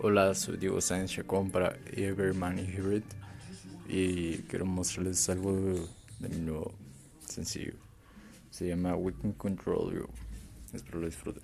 Hola, soy Diego Sáenz Chacón para Everman Hybrid y quiero mostrarles algo de, mi nuevo sencillo. Se llama We Can Control You. Espero lo disfruten.